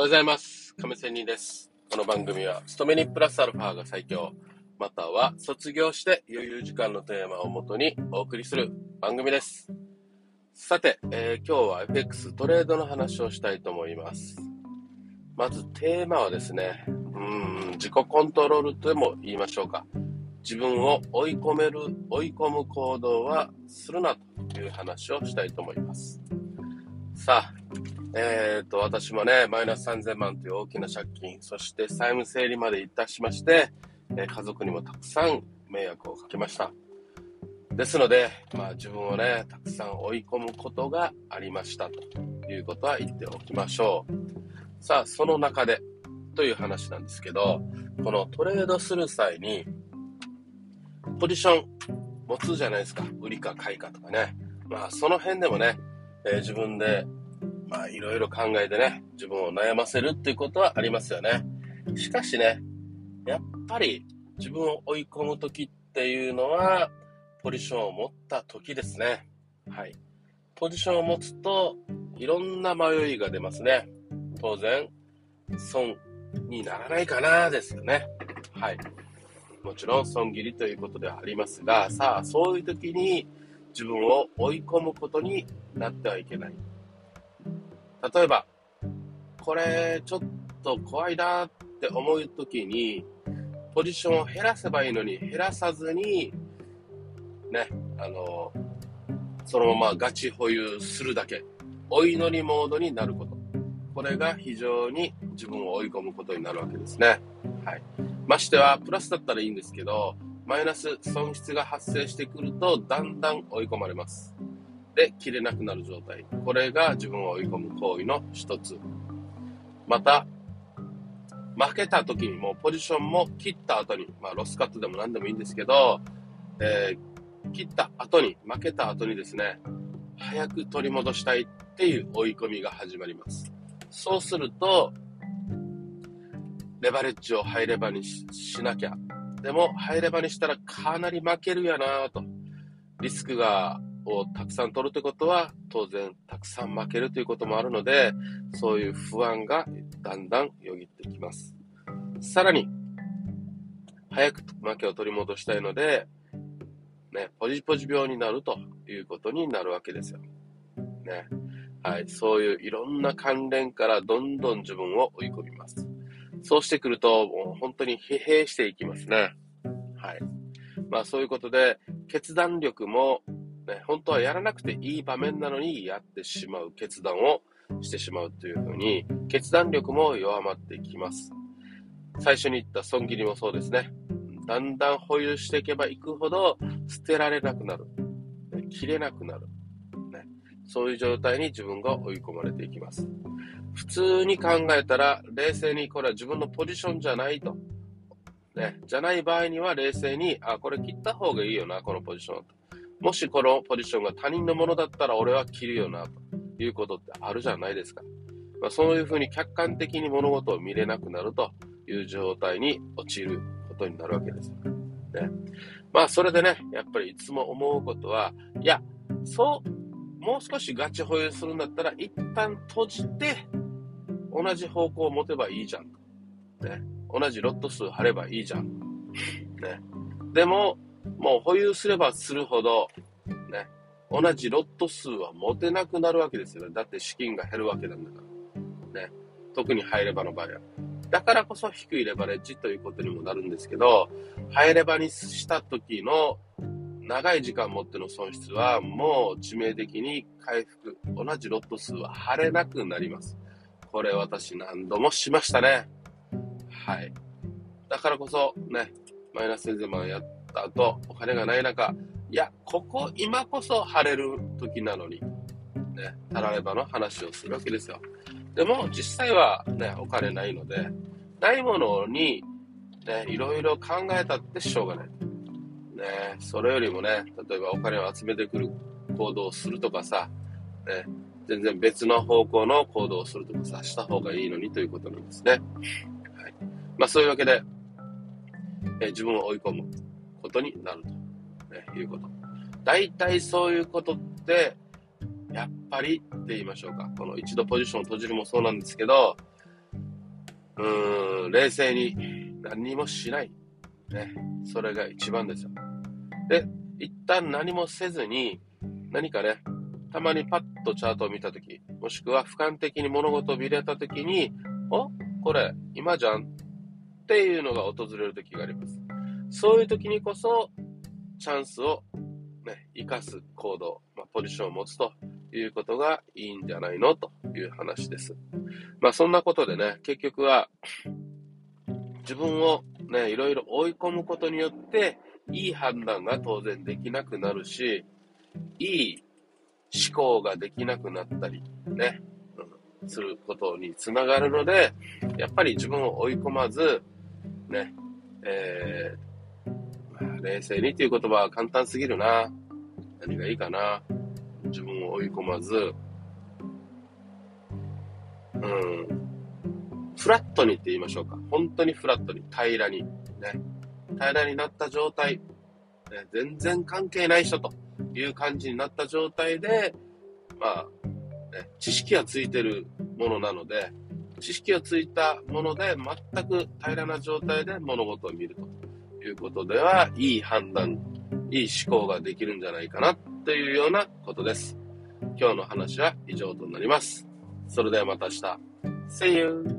おはようございます。亀仙人です。この番組は、勤めにプラスアルファが最強、または卒業して余裕時間のテーマをもとにお送りする番組です。さて、えー今日は FX トレードの話をしたいと思います。まずテーマはですね、うん、自己コントロールとも言いましょうか。自分を追い込める、追い込む行動はするなという話をしたいと思います。さあ、えー、と、私もね、マイナス3000万という大きな借金、そして債務整理までいたしまして、え家族にもたくさん迷惑をかけました。ですので、まあ自分をね、たくさん追い込むことがありましたということは言っておきましょう。さあ、その中でという話なんですけど、このトレードする際に、ポジション持つじゃないですか。売りか買いかとかね。まあその辺でもね、えー自分でまあいろいろ考えてね、自分を悩ませるっていうことはありますよね。しかしね、やっぱり自分を追い込む時っていうのは、ポジションを持った時ですね。はい。ポジションを持つと、いろんな迷いが出ますね。当然、損にならないかなですよね。はい。もちろん損切りということではありますが、さあ、そういう時に自分を追い込むことになってはいけない。例えば、これちょっと怖いなって思うときに、ポジションを減らせばいいのに減らさずに、ね、あの、そのままガチ保有するだけ、お祈りモードになること。これが非常に自分を追い込むことになるわけですね。はい。ましては、プラスだったらいいんですけど、マイナス損失が発生してくると、だんだん追い込まれます。で切れなくなる状態。これが自分を追い込む行為の一つ。また、負けた時にもポジションも切った後に、まあロスカットでも何でもいいんですけど、えー切った後に、負けた後にですね、早く取り戻したいっていう追い込みが始まります。そうすると、レバレッジをハイレバーにしなきゃ。でも、ハイレバーにしたらかなり負けるやなと。リスクがをたくさん取るということは、当然たくさん負けるということもあるので、そういう不安がだんだんよぎってきます。さらに、早く負けを取り戻したいので、ね、ポジポジ病になるということになるわけですよ。ね。はい。そういういろんな関連からどんどん自分を追い込みます。そうしてくると、もう本当に疲弊していきますね。はい。まあそういうことで、決断力もね、本当はやらなくていい場面なのにやってしまう決断をしてしまうというふうに、決断力も弱まっていきます。最初に言った損切りもそうですね。だんだん保有していけばいくほど捨てられなくなる。切れなくなる。ね、そういう状態に自分が追い込まれていきます。普通に考えたら、冷静にこれは自分のポジションじゃないと。ね、じゃない場合には冷静に、あ、これ切った方がいいよな、このポジションと。もしこのポジションが他人のものだったら俺は切るよな、ということってあるじゃないですか。まあ、そういうふうに客観的に物事を見れなくなるという状態に陥ることになるわけです。ね。まあ、それでね、やっぱりいつも思うことは、いや、そう、もう少しガチ保有するんだったら、一旦閉じて、同じ方向を持てばいいじゃん。ね。同じロット数貼ればいいじゃん。ね。でも、もう保有すればするほど、ね、同じロット数は持てなくなるわけですよね。だって資金が減るわけなんだから。ね。特にハイレバの場合は。だからこそ低いレバレッジということにもなるんですけど、ハイレバにした時の長い時間持っての損失はもう致命的に回復、同じロット数は貼れなくなります。これ私何度もしましたね。はい。だからこそね、マイナス1000万やってた後、お金がない中、いや、ここ今こそ晴れる時なのに、ね、たらればの話をするわけですよ。でも実際はね、お金ないので、ないものに、ね、いろいろ考えたってしょうがない。ね、それよりもね、例えばお金を集めてくる行動をするとかさ、ね、全然別の方向の行動をするとかさ、した方がいいのにということなんですね。はい。まあそういうわけで、え自分を追い込むことになると、いうこと。大体そういうことって、やっぱりって言いましょうか。この一度ポジションを閉じるもそうなんですけど、うーん、冷静に何もしない。ね。それが一番ですよ。で、一旦何もせずに、何かね、たまにパッとチャートを見たとき、もしくは俯瞰的に物事を見れたときに、おこれ、今じゃんっていうのが訪れるときがあります。そういうときにこそ、チャンスをね、生かす行動、まあ、ポジションを持つということがいいんじゃないのという話です。まあそんなことでね、結局は自分をね、いろいろ追い込むことによって、いい判断が当然できなくなるし、いい思考ができなくなったり、ね、うん、することにつながるので、やっぱり自分を追い込まず、ね、えー、冷静にという言葉は簡単すぎるな。何がいいかな。自分を追い込まず、うん、フラットにって言いましょうか。本当にフラットに、平らに、ね。平らになった状態、ね、全然関係ない人という感じになった状態で、まあ、ね、知識がついてるものなので、知識がついたもので全く平らな状態で物事を見るということでは、いい判断、いい思考ができるんじゃないかなというようなことです。今日の話は以上となります。それではまた明日。See you!